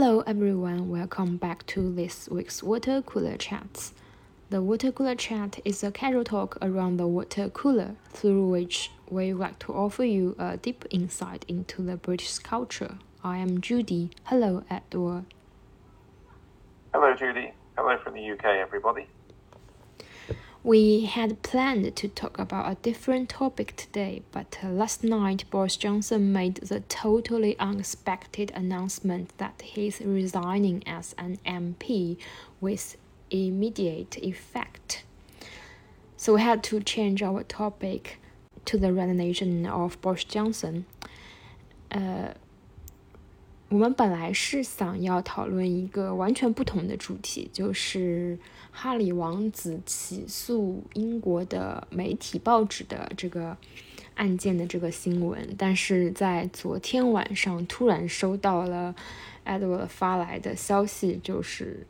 Hello everyone, welcome back to this week's Water Cooler Chats. The Water Cooler Chat is a casual talk around the water cooler, through which we like to offer you a deep insight into the British culture. I am Judy. Hello, Edward. Hello, Judy. Hello from the UK, everybody. We had planned to talk about a different topic today, but uh, last night Boris Johnson made the totally unexpected announcement that he's resigning as an MP with immediate effect. So we had to change our topic to the resignation of Boris Johnson. 呃，我们本来是想要讨论一个完全不同的主题，就是 哈里王子起诉英国的媒体报纸的这个案件的这个新闻，但是在昨天晚上突然收到了 Edward 发来的消息，就是。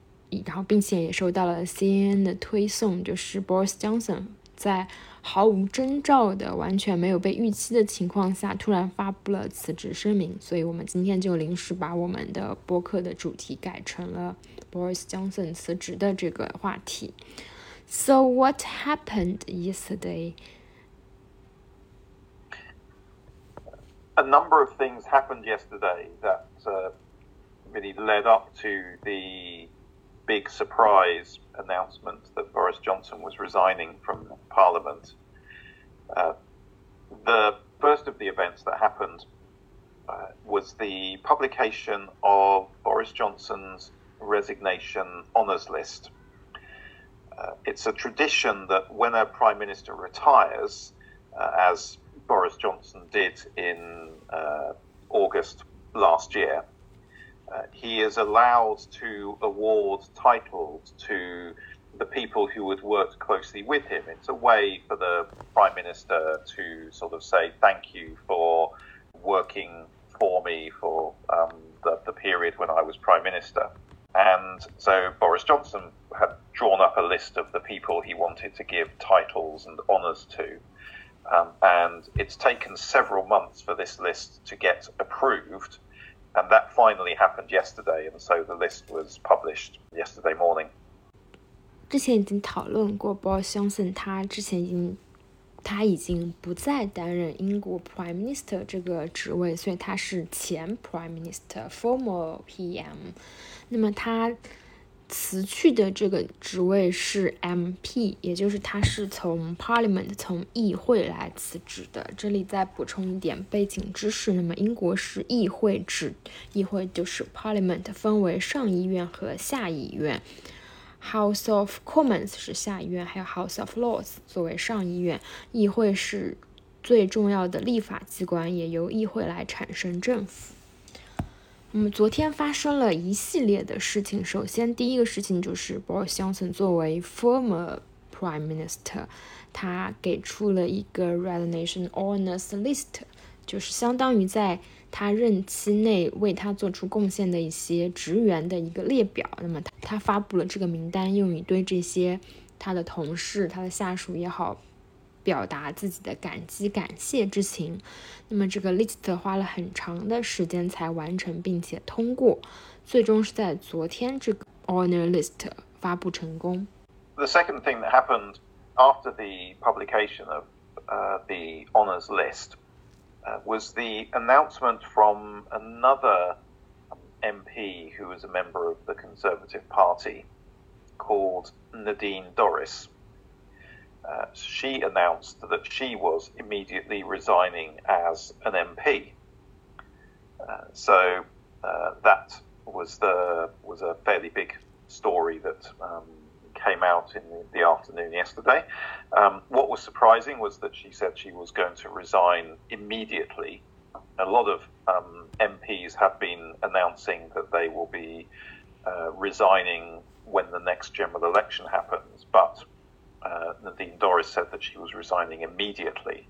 然后，并且也收到了 CNN 的推送，就是 Boris Johnson 在毫无征兆的、完全没有被预期的情况下，突然发布了辞职声明。所以，我们今天就临时把我们的播客的主题改成了 Boris Johnson 辞职的这个话题。So what happened yesterday? A number of things happened yesterday that uh, really led up to the big surprise announcement that Boris Johnson was resigning from Parliament. Uh, the first of the events that happened uh, was the publication of Boris Johnson's resignation honours list. Uh, it's a tradition that when a prime minister retires, uh, as Boris Johnson did in uh, August last year, uh, he is allowed to award titles to the people who had worked closely with him. It's a way for the Prime Minister to sort of say thank you for working for me for um, the, the period when I was Prime Minister. And so Boris Johnson had drawn up a list of the people he wanted to give titles and honours to. Um, and it's taken several months for this list to get approved and that finally happened yesterday, and so the list was published yesterday morning. 之前已经讨论过，Boris Johnson 他之前已经他已经不再担任英国 Prime Minister 这个职位，所以他是前 Prime Minister，former PM。那么他 辞去的这个职位是 MP，也就是他是从 Parliament 从议会来辞职的。这里再补充一点背景知识，那么英国是议会制，议会就是 Parliament 分为上议院和下议院，House of Commons 是下议院，还有 House of Lords 作为上议院。议会是最重要的立法机关，也由议会来产生政府。那么昨天发生了一系列的事情。首先，第一个事情就是 Boris Johnson 作为 former prime minister，他给出了一个 resignation honours list，就是相当于在他任期内为他做出贡献的一些职员的一个列表。那么他他发布了这个名单，用于对这些他的同事、他的下属也好。表达自己的感激感谢之情。那么这个 list 花了很长的时间才完成并且通过，最终是在昨天这个 honor list 发布成功。The second thing that happened after the publication of uh, the honors list uh, was the announcement from another um, MP who was a member of the Conservative Party called Nadine Dorries. Uh, she announced that she was immediately resigning as an MP. Uh, so uh, that was the was a fairly big story that um, came out in the, the afternoon yesterday. Um, what was surprising was that she said she was going to resign immediately. A lot of um, MPs have been announcing that they will be uh, resigning when the next general election happens, but uh, Nadine Dorries said that she was resigning immediately.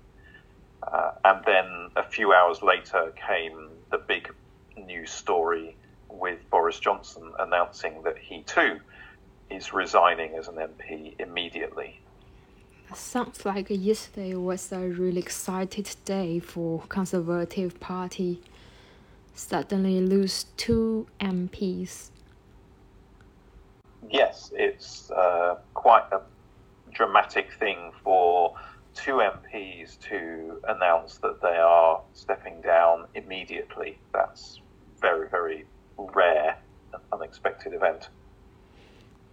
Uh, and then a few hours later came the big news story with Boris Johnson announcing that he too is resigning as an MP immediately. Sounds like yesterday was a really excited day for Conservative Party. suddenly lose two MPs? Yes, it's uh, quite a dramatic thing for two MPs to announce that they are stepping down immediately. That's very, very rare and unexpected event.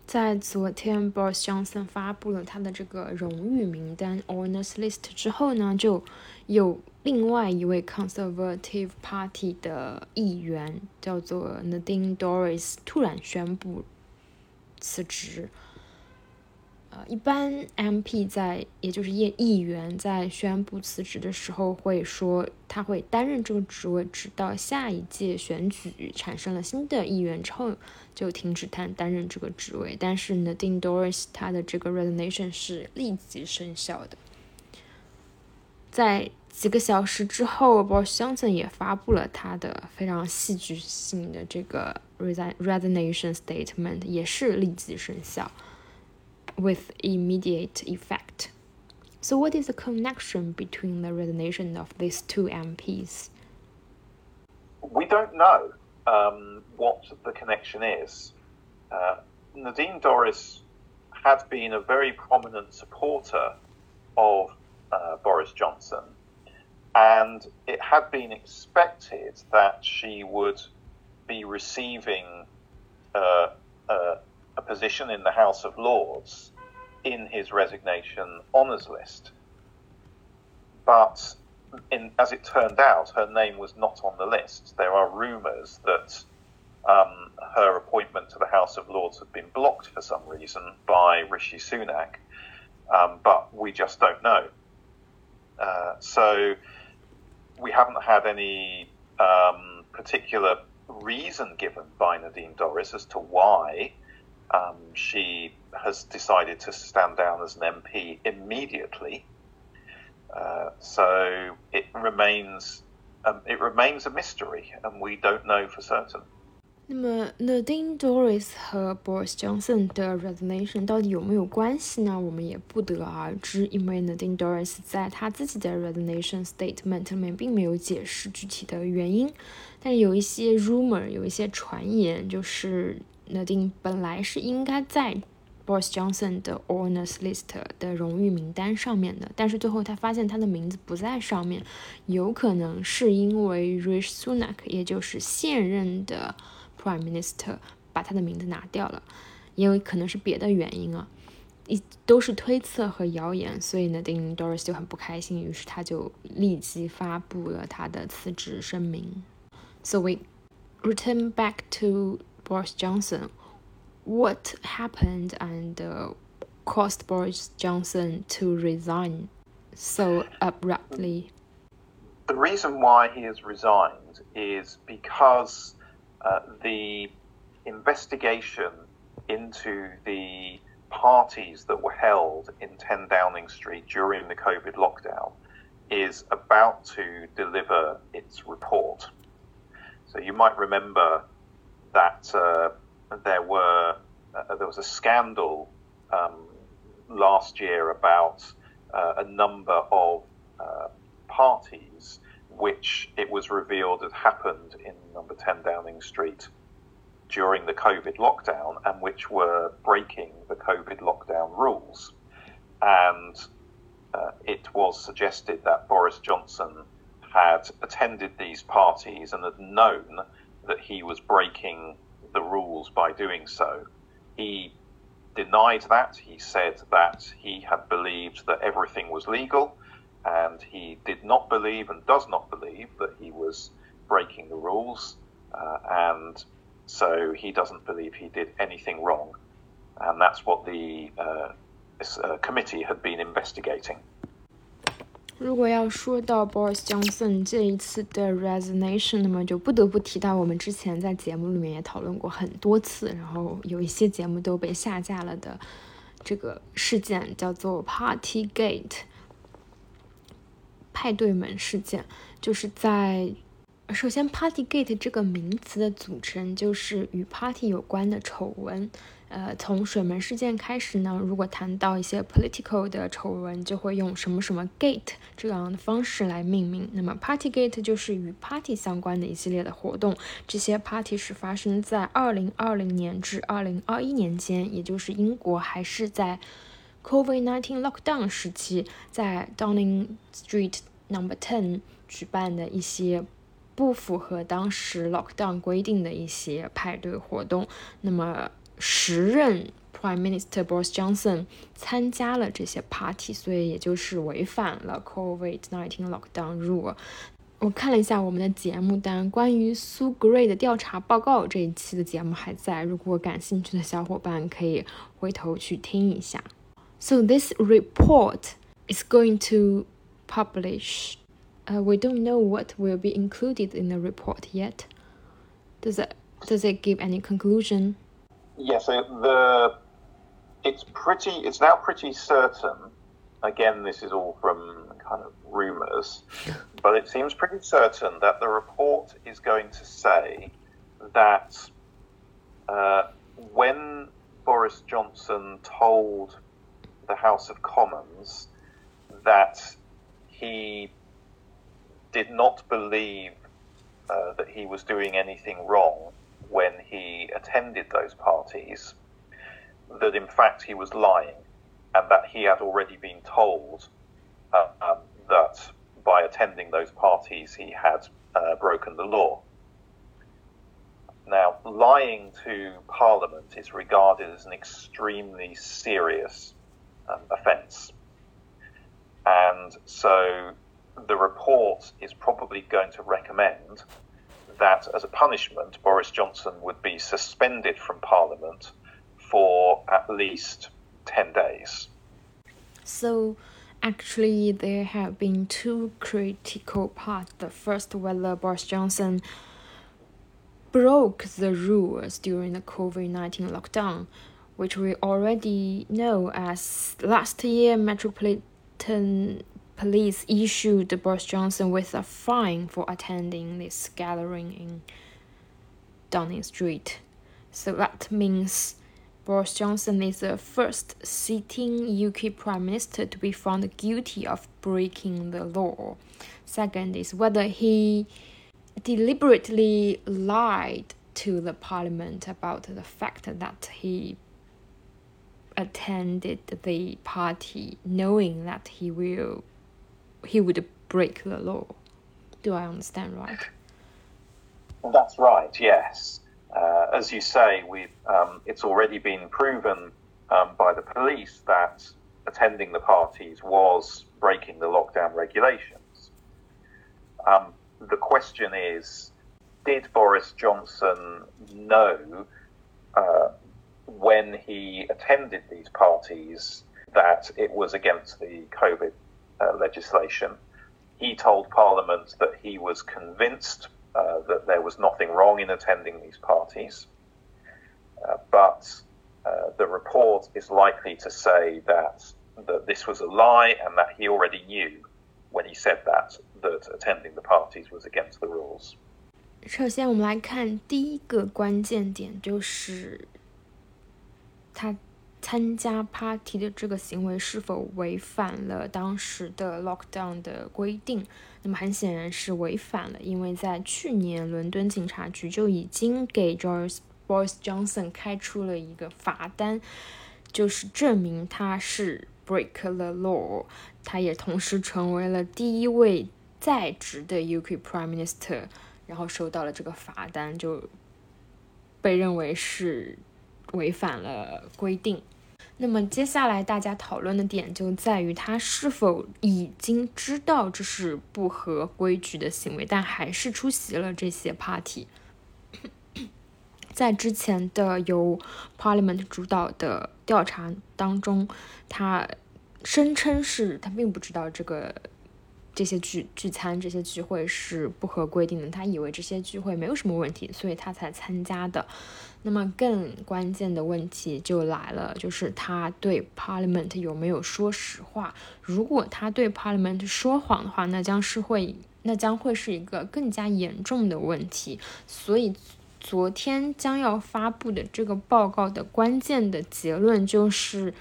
在昨天，Boris Johnson 发布了他的这个荣誉名单 （Honors List） 之后呢，就有另外一位 Conservative Party 的议员叫做 Nadine Dorries 突然宣布辞职。 一般 MP 在，也就是议议员在宣布辞职的时候，会说他会担任这个职位，直到下一届选举产生了新的议员之后，就停止他担任这个职位。但是呢，Dean Doris 他的这个 resignation 是立即生效的。在几个小时之后，Boris Johnson 也发布了他的非常戏剧性的这个 resign resignation statement，也是立即生效。With immediate effect. So, what is the connection between the resignation of these two MPs? We don't know um, what the connection is. Uh, Nadine Dorries had been a very prominent supporter of uh, Boris Johnson, and it had been expected that she would be receiving uh, uh a position in the House of Lords in his resignation honours list. But in, as it turned out, her name was not on the list. There are rumours that um, her appointment to the House of Lords had been blocked for some reason by Rishi Sunak, um, but we just don't know. Uh, so we haven't had any um, particular reason given by Nadine Dorries as to why um, she has decided to stand down as an MP immediately. Uh, so it remains um, it remains a mystery, and we don't know for certain. 那么，Nadine Dorries 和 Boris Johnson 的 resignation 到底有没有关系呢？我们也不得而知，因为 Nadine Dorries 在他自己的 resignation statement 里面并没有解释具体的原因，但是有一些 rumor，有一些传言，就是 Nadine 本来是应该在 Boris Johnson 的 Honors List 的荣誉名单上面的，但是最后他发现他的名字不在上面，有可能是因为 Rishi Sunak，也就是现任的 Prime Minister 把他的名字拿掉了，也有可能是别的原因啊，一都是推测和谣言，所以呢，丁 Doris 就很不开心，于是他就立即发布了他的辞职声明。So we return back to Boris Johnson. What happened and uh, caused Boris Johnson to resign so abruptly? The reason why he has resigned is because uh, the investigation into the parties that were held in 10 Downing Street during the COVID lockdown is about to deliver its report. So you might remember that uh, there were uh, there was a scandal um, last year about uh, a number of uh, parties which it was revealed had happened in number 10 Downing Street during the COVID lockdown and which were breaking the COVID lockdown rules. And uh, it was suggested that Boris Johnson had attended these parties and had known that he was breaking the rules by doing so. He denied that. He said that he had believed that everything was legal, and he did not believe and does not believe that he was breaking the rules, uh, and so he doesn't believe he did anything wrong. And that's what the uh, this, uh, committee had been investigating. 如果要说到 Boris Johnson 这一次的 resignation，那么就不得不提到我们之前在节目里面也讨论过很多次，然后有一些节目都被下架了的这个事件，叫做 Party Gate 派对门事件，就是在首先，Partygate 这个名词的组成就是与 party 有关的丑闻。呃，从水门事件开始呢，如果谈到一些 political 的丑闻，就会用什么什么 gate 这样的方式来命名。那么 Partygate 就是与 party 相关的一系列的活动。这些 party 是发生在2020年至2021年间，也就是英国还是在 COVID-19 lockdown 时期，在 Downing Street Number Ten 举办的一些。不符合当时 lockdown 规定的一些派对活动，那么时任 Prime Minister Boris Johnson 参加了这些 party，所以也就是违反了 COVID-19 lockdown rule。我看了一下我们的节目单，关于 Sue Gray 的调查报告这一期的节目还在，如果感兴趣的小伙伴可以回头去听一下。So this report is going to publish. Uh, we don't know what will be included in the report yet. Does it does it give any conclusion? Yes, yeah, so the it's pretty. It's now pretty certain. Again, this is all from kind of rumours, but it seems pretty certain that the report is going to say that uh, when Boris Johnson told the House of Commons that he did not believe uh, that he was doing anything wrong when he attended those parties, that in fact he was lying, and that he had already been told uh, um, that by attending those parties he had uh, broken the law. Now, lying to Parliament is regarded as an extremely serious um, offence. And so the report is probably going to recommend that as a punishment, Boris Johnson would be suspended from Parliament for at least 10 days. So, actually, there have been two critical parts. The first, whether Boris Johnson broke the rules during the COVID 19 lockdown, which we already know as last year Metropolitan police issued Boris Johnson with a fine for attending this gathering in Downing Street. So that means Boris Johnson is the first sitting UK Prime Minister to be found guilty of breaking the law. Second is whether he deliberately lied to the parliament about the fact that he attended the party knowing that he will he would break the law. Do I understand right? That's right. Yes, uh, as you say, we um, it's already been proven um, by the police that attending the parties was breaking the lockdown regulations. Um, the question is, did Boris Johnson know uh, when he attended these parties that it was against the COVID uh, legislation. He told Parliament that he was convinced uh, that there was nothing wrong in attending these parties, uh, but uh, the report is likely to say that that this was a lie and that he already knew when he said that that attending the parties was against the rules. 首先，我们来看第一个关键点，就是他 参加 party 的这个行为是否违反了当时的 lockdown 的规定？那么很显然是违反了，因为在去年伦敦警察局就已经给 Joyce Boris Johnson 开出了一个罚单，就是证明他是 break the law。他也同时成为了第一位在职的 UK Prime Minister，然后收到了这个罚单，就被认为是违反了规定。那么接下来大家讨论的点就在于他是否已经知道这是不合规矩的行为，但还是出席了这些 party。在之前的由 Parliament 主导的调查当中，他声称是他并不知道这个这些聚聚餐、这些聚会是不合规定的，他以为这些聚会没有什么问题，所以他才参加的。那么更关键的问题就来了，就是他对 Parliament 有没有说实话？如果他对 Parliament 说谎的话，那将是会那将会是一个更加严重的问题。所以，昨天将要发布的这个报告的关键的结论就是，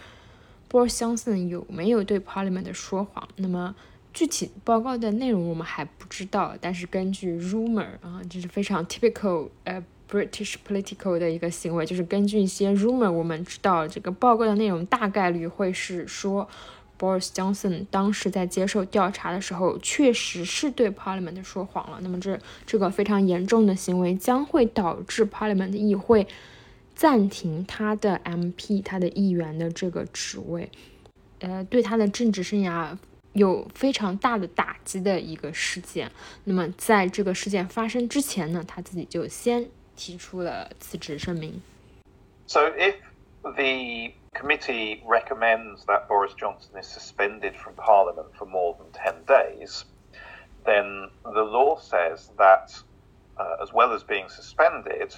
波尔相森有没有对 Parliament 说谎？那么，具体报告的内容我们还不知道。但是根据 rumor 啊，这是非常 typical 呃 British political 的一个行为，就是根据一些 rumor，我们知道这个报告的内容大概率会是说。Boris Johnson 当时在接受调查的时候，确实是对 Parliament 说谎了。那么这这个非常严重的行为将会导致 Parliament 议会暂停他的 MP 他的议员的这个职位，呃，对他的政治生涯有非常大的打击的一个事件。那么在这个事件发生之前呢，他自己就先提出了辞职声明。So if the committee recommends that Boris Johnson is suspended from Parliament for more than 10 days, then the law says that, uh, as well as being suspended,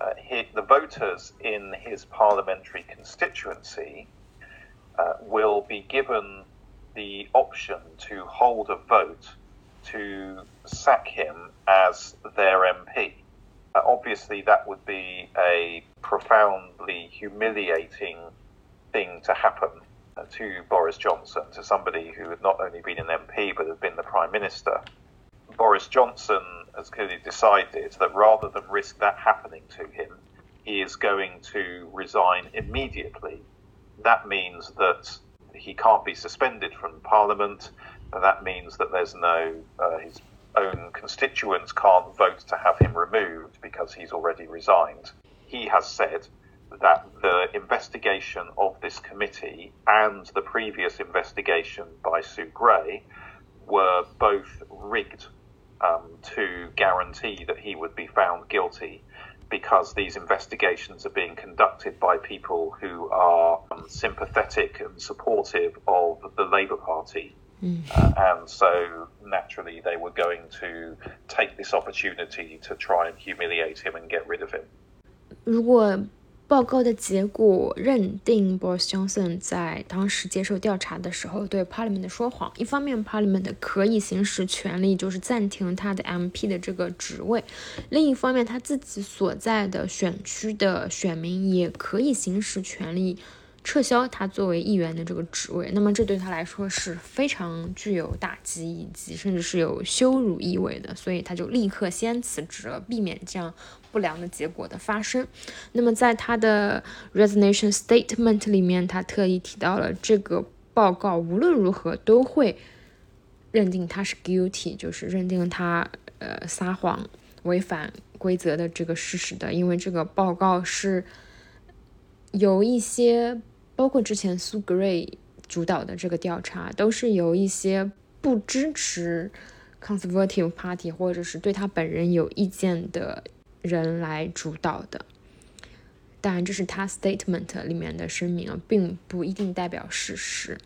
uh, he, the voters in his parliamentary constituency uh, will be given the option to hold a vote to sack him as their MP. Uh, obviously, that would be a profoundly humiliating thing to happen uh, to Boris Johnson, to somebody who had not only been an MP but had been the Prime Minister. Boris Johnson has clearly decided that rather than risk that happening to him, he is going to resign immediately. That means that he can't be suspended from Parliament, and that means that there's no uh, his own constituents can't vote to have him removed because he's already resigned. He has said that the investigation of this committee and the previous investigation by Sue Gray were both rigged um, to guarantee that he would be found guilty because these investigations are being conducted by people who are um, sympathetic and supportive of the Labour Party Mm. Uh, and so naturally, they were going to take this opportunity to try and humiliate him and get rid of him. 如果报告的结果认定 Boris Johnson 在当时接受调查的时候对 Parliament 说谎，一方面 Parliament 可以行使权利，就是暂停他的 MP 的这个职位；另一方面，他自己所在的选区的选民也可以行使权利。撤销他作为议员的这个职位，那么这对他来说是非常具有打击以及甚至是有羞辱意味的，所以他就立刻先辞职了，避免这样不良的结果的发生。那么在他的 resignation statement 里面，他特意提到了这个报告无论如何都会认定他是 guilty，就是认定他呃撒谎、违反规则的这个事实的，因为这个报告是有一些。包括之前 Sue Gray 主导的这个调查，都是由一些不支持 Conservative Party 或者是对他本人有意见的人来主导的。当然，这是他 statement 里面的声明啊，并不一定代表事实。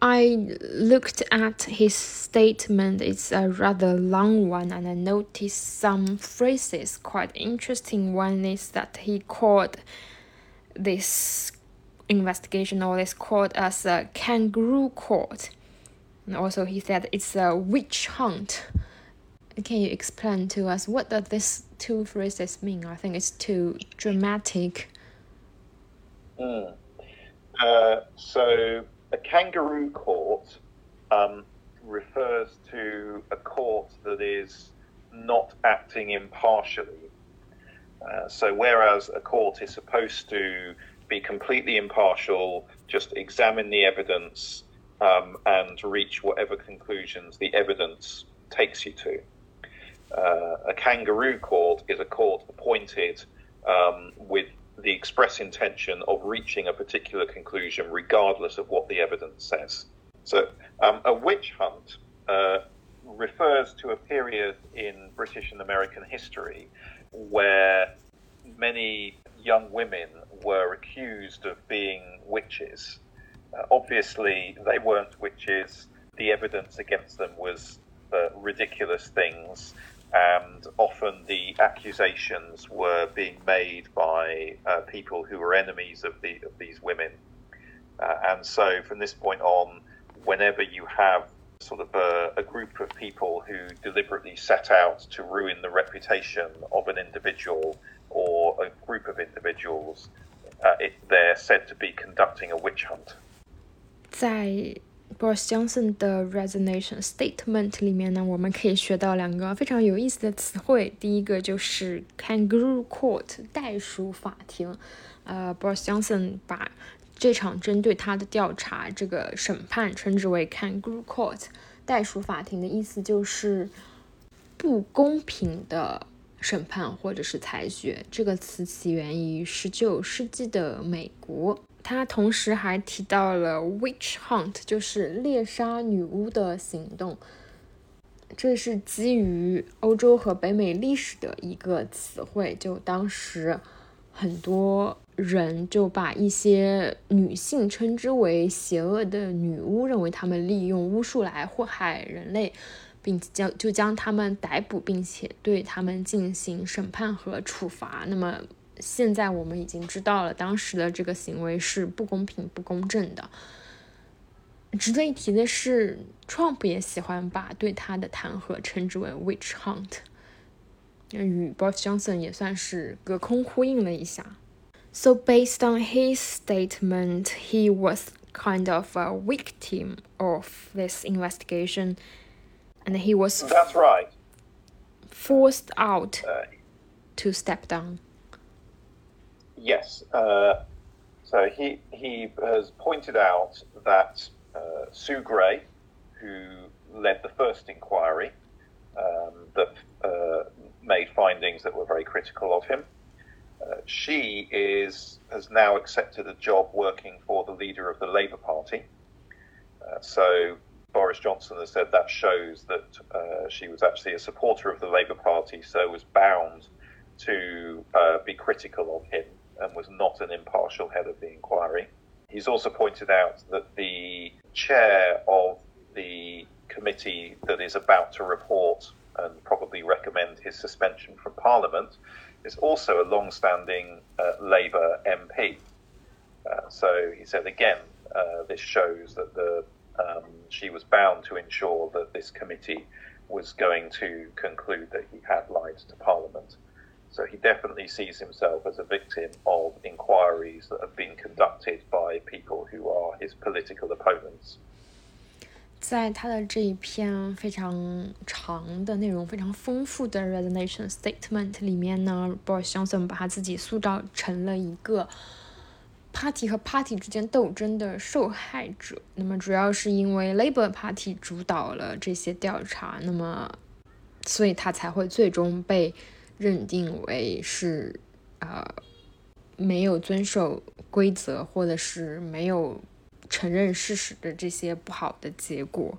I looked at his statement. It's a rather long one, and I noticed some phrases. Quite interesting one is that he called this investigation is called as a kangaroo court. And also, he said it's a witch hunt. Can you explain to us what does these two phrases mean? I think it's too dramatic. Mm. Uh, so, a kangaroo court um, refers to a court that is not acting impartially. Uh, so, whereas a court is supposed to be completely impartial, just examine the evidence um, and reach whatever conclusions the evidence takes you to. Uh, a kangaroo court is a court appointed um, with the express intention of reaching a particular conclusion regardless of what the evidence says. So, um, a witch hunt uh, refers to a period in British and American history where many young women were accused of being witches. Uh, obviously, they weren't witches. The evidence against them was uh, ridiculous things, and often the accusations were being made by uh, people who were enemies of, the, of these women. Uh, and so, from this point on, whenever you have sort of a, a, group of people who deliberately set out to ruin the reputation of an individual or a group of individuals. It, they're said to be conducting a witch hunt. 在 Boris Johnson 的 resignation statement 里面呢，我们可以学到两个非常有意思的词汇。第一个就是 kangaroo court 袋鼠法庭。呃，Boris Johnson 把这场针对他的调查这个审判称之为 kangaroo court 袋鼠法庭的意思就是不公平的审判或者是裁决。这个词起源于十九世纪的美国。他同时还提到了 witch hunt，就是猎杀女巫的行动。这是基于欧洲和北美历史的一个词汇。就当时很多人就把一些女性称之为邪恶的女巫，认为她们利用巫术来祸害人类，并将就将他们逮捕，并且对他们进行审判和处罚。那么。现在我们已经知道了，当时的这个行为是不公平、不公正的。值得一提的是，Trump 也喜欢把对他的弹劾称之为 “witch hunt”，与 Boris Johnson 也算是隔空呼应了一下。So based on his statement, he was kind of a victim of this investigation, and he was that's right forced out to step down. Yes. Uh, so he he has pointed out that uh, Sue Gray, who led the first inquiry, um, that uh, made findings that were very critical of him. Uh, she is has now accepted a job working for the leader of the Labour Party. Uh, so Boris Johnson has said that shows that uh, she was actually a supporter of the Labour Party, so was bound to be critical of him and was not an impartial head of the inquiry. He's also pointed out that the chair of the committee that is about to report and probably recommend his suspension from Parliament is also a long standing uh, Labour MP. Uh, so he said again, uh, this shows that the um, she was bound to ensure that this committee was going to conclude that he had lied to Parliament. So he definitely sees himself as a victim of inquiries that have been conducted by people who are his political opponents. 在他的这一篇非常长的内容非常丰富的 resignation statement 里面呢，Boris Johnson 把他自己塑造成了一个 party 和 party 之间斗争的受害者。那么主要是因为 Labour Party 主导了这些调查，那么所以他才会最终被。认定为是呃没有遵守规则，或者是没有承认事实的这些不好的结果。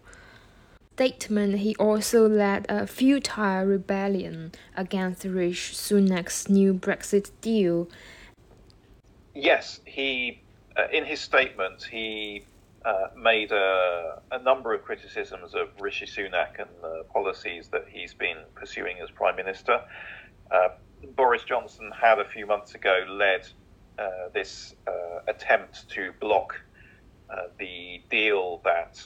Statement: He also led a futile rebellion against Rishi Sunak's new Brexit deal. Yes, he uh, in his statement he uh, made a, a, number of criticisms of Rishi Sunak and the policies that he's been pursuing as prime minister. Uh, Boris Johnson had a few months ago led uh, this uh, attempt to block uh, the deal that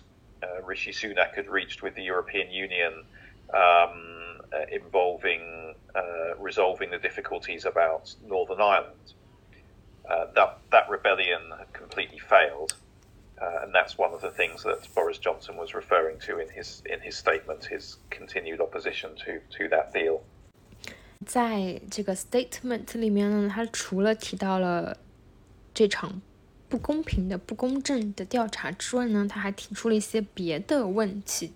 Rishi Sunak had reached with the European Union um, involving resolving the difficulties about Northern Ireland that that rebellion had completely failed. and that's one of the things that Boris Johnson was referring to in his in his statement, his continued opposition to to that deal. 在这个 statement 里面呢，他除了提到了这场不公平的、不公正的调查之外呢，他还提出了一些别的问题，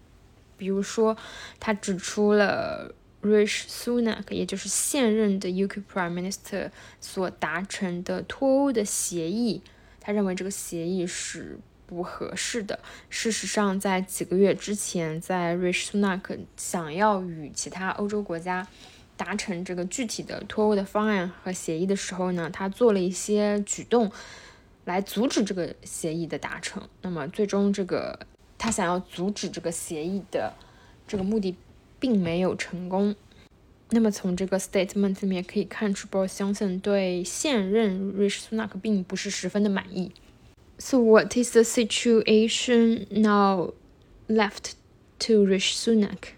比如说，他指出了 Rish Sunak，也就是现任的 UK Prime Minister 所达成的脱欧的协议，他认为这个协议是不合适的。事实上，在几个月之前，在 Rich Sunak 想要与其他欧洲国家达成这个具体的脱欧的方案和协议的时候呢，他做了一些举动来阻止这个协议的达成。那么最终，这个他想要阻止这个协议的这个目的并没有成功。那么从这个 statement 里面可以看出，Boris Johnson 对现任 Rishi Sunak 并不是十分的满意。So what is the situation now left to Rishi Sunak?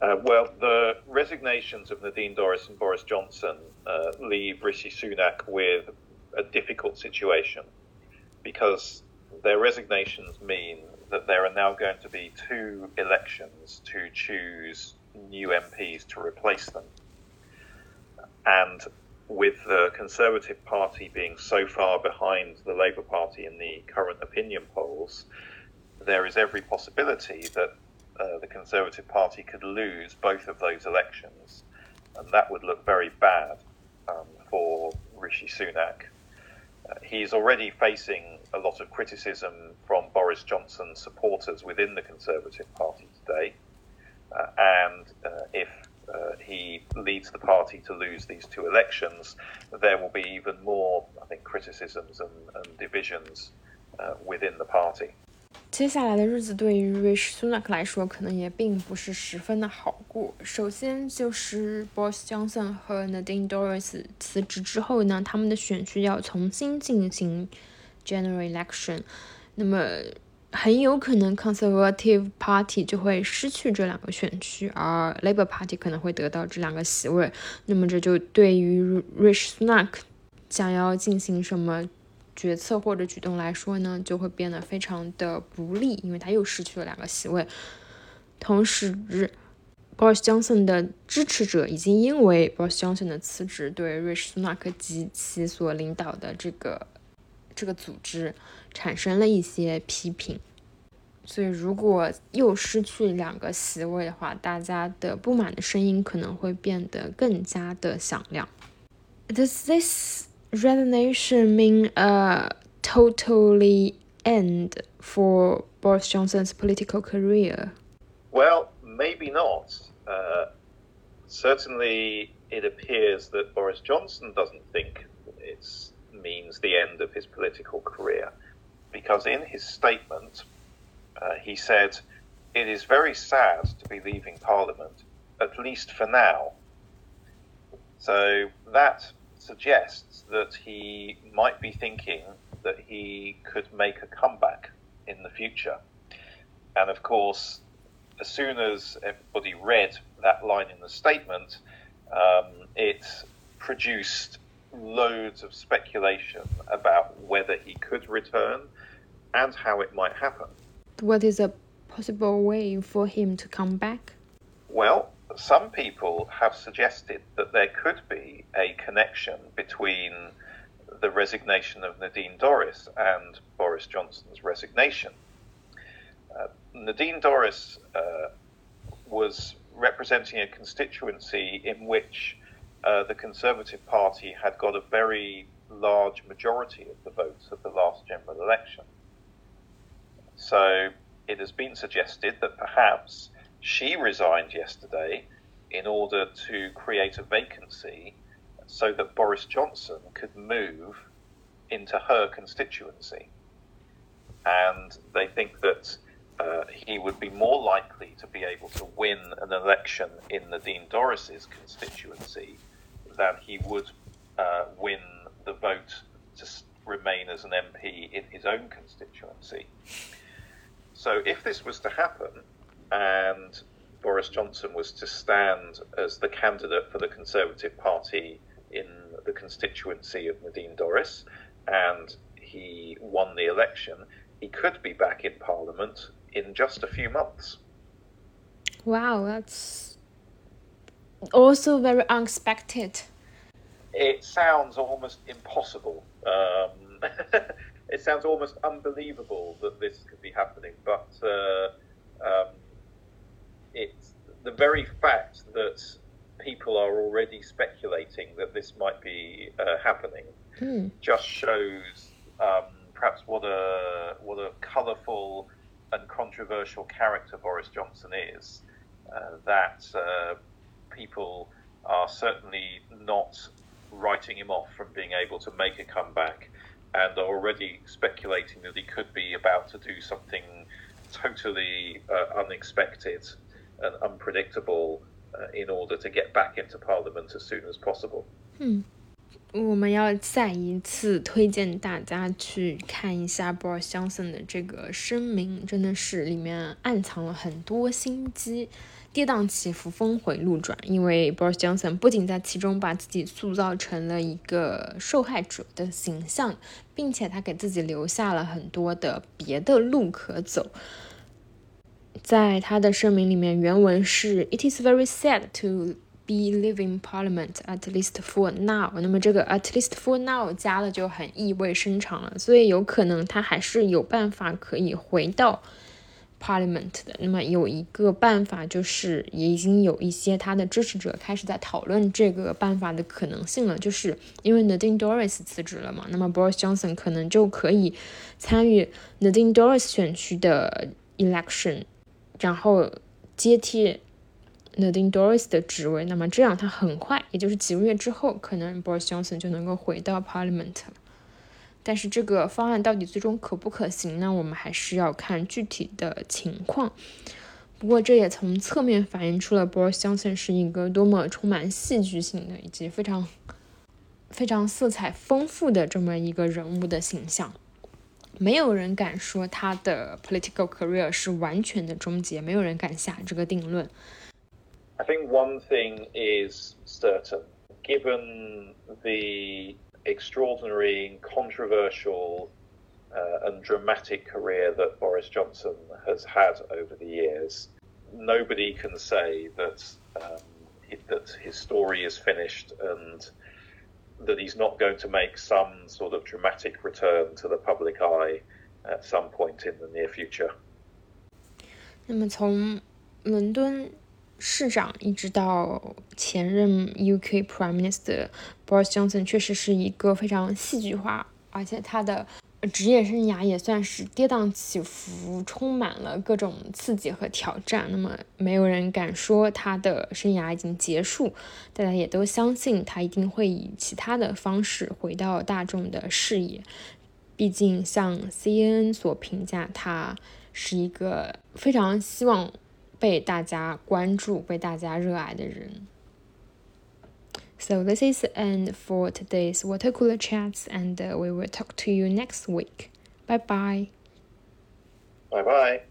Uh, well, the resignations of Nadine Dorries and Boris Johnson uh, leave Rishi Sunak with a difficult situation because their resignations mean that there are now going to be two elections to choose new MPs to replace them. And with the Conservative Party being so far behind the Labour Party in the current opinion polls, there is every possibility that uh, the Conservative Party could lose both of those elections, and that would look very bad um, for Rishi Sunak. Uh, he's already facing a lot of criticism from Boris Johnson supporters within the Conservative Party today, uh, and uh, if uh, he leads the party to lose these two elections, there will be even more, I think, criticisms and, and divisions within the party. 接下来的日子对于 Rich Sunak 来说，可能也并不是十分的好过。首先就是 Boris Johnson 和 Nadine Doris 辞职之后呢，他们的选区要重新进行 general election，那么很有可能 Conservative Party 就会失去这两个选区，而 Labour Party 可能会得到这两个席位。那么这就对于 Rich Sunak 想要进行什么？决策或者举动来说呢，就会变得非常的不利，因为他又失去了两个席位。同时，Boris Johnson 的支持者已经因为 Boris Johnson 的辞职，对瑞士苏纳克及其所领导的这个这个组织产生了一些批评。所以，如果又失去两个席位的话，大家的不满的声音可能会变得更加的响亮。Does this resignation mean a totally end for Boris Johnson's political career? Well, maybe not. Uh, certainly, it appears that Boris Johnson doesn't think it means the end of his political career, because in his statement, uh, he said, It is very sad to be leaving Parliament, at least for now. So that suggests that he might be thinking that he could make a comeback in the future. And of course, as soon as everybody read that line in the statement, um, it produced loads of speculation about whether he could return and how it might happen. What is a possible way for him to come back? Well, some people have suggested that there could be a connection between the resignation of Nadine Dorries and Boris Johnson's resignation. Uh, Nadine Dorries uh, was representing a constituency in which uh, the Conservative Party had got a very large majority of the votes at the last general election. So it has been suggested that perhaps she resigned yesterday in order to create a vacancy so that Boris Johnson could move into her constituency. And they think that uh, he would be more likely to be able to win an election in Nadine Dorries's constituency than he would uh, win the vote to remain as an MP in his own constituency. So if this was to happen, and Boris Johnson was to stand as the candidate for the Conservative Party in the constituency of Nadine Dorries, and he won the election, he could be back in Parliament in just a few months. Wow, that's also very unexpected. It sounds almost impossible. Um, it sounds almost unbelievable that this could be happening, but uh, um, it's the very fact that people are already speculating that this might be uh, happening hmm. just shows um, perhaps what a what a colourful and controversial character Boris Johnson is. Uh, that uh, people are certainly not writing him off from being able to make a comeback and are already speculating that he could be about to do something totally uh, unexpected and unpredictable uh, in order to get back into Parliament as soon as possible. Hmm. 我们要再一次推荐大家去看一下 Boris Johnson 的这个声明，真的是里面暗藏了很多心机，跌宕起伏，峰回路转。因为 Boris Johnson 不仅在其中把自己塑造成了一个受害者的形象，并且他给自己留下了很多的别的路可走。在他的声明里面，原文是 "It is very sad to"。Be living Parliament at least for now。那么这个 at least for now 加了就很意味深长了，所以有可能他还是有办法可以回到 Parliament 的。那么有一个办法就是，也已经有一些他的支持者开始在讨论这个办法的可能性了，就是因为 Nadine Dorries 辞职了嘛，那么 Boris Johnson 可能就可以参与 Nadine Dorries 选区的 election，然后接替。Nadine Doris 的职位，那么这样他很快，也就是几个月之后，可能 Boris Johnson 就能够回到 Parliament 了。但是这个方案到底最终可不可行呢？我们还是要看具体的情况。不过这也从侧面反映出了 Boris Johnson 是一个多么充满戏剧性的以及非常非常色彩丰富的这么一个人物的形象。没有人敢说他的 political career 是完全的终结，没有人敢下这个定论。I think one thing is certain, given the extraordinary and controversial uh, and dramatic career that Boris Johnson has had over the years, nobody can say that um, that his story is finished and that he's not going to make some sort of dramatic return to the public eye at some point in the near future. 那么从伦敦市长一直到前任 UK Prime Minister Boris Johnson，确实是一个非常戏剧化，而且他的 职业生涯也算是跌宕起伏，充满了各种刺激和挑战。那么没有人敢说他的生涯已经结束，大家也都相信他一定会以其他的方式回到大众的视野。毕竟像 CNN 所评价，他是一个非常希望。被大家关注、被大家热爱的人。So this is the end for today's water cooler chats, and uh, we will talk to you next week. Bye bye. Bye bye.